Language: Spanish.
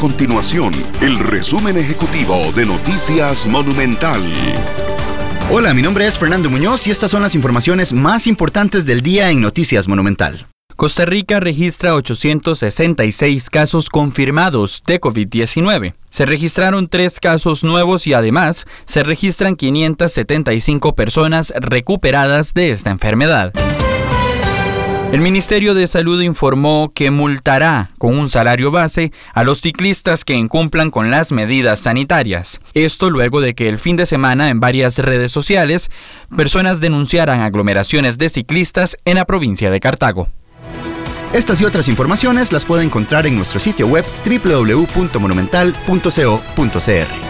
continuación el resumen ejecutivo de Noticias Monumental. Hola, mi nombre es Fernando Muñoz y estas son las informaciones más importantes del día en Noticias Monumental. Costa Rica registra 866 casos confirmados de COVID-19. Se registraron tres casos nuevos y además se registran 575 personas recuperadas de esta enfermedad. El Ministerio de Salud informó que multará con un salario base a los ciclistas que incumplan con las medidas sanitarias. Esto luego de que el fin de semana en varias redes sociales personas denunciaran aglomeraciones de ciclistas en la provincia de Cartago. Estas y otras informaciones las puede encontrar en nuestro sitio web www.monumental.co.cr.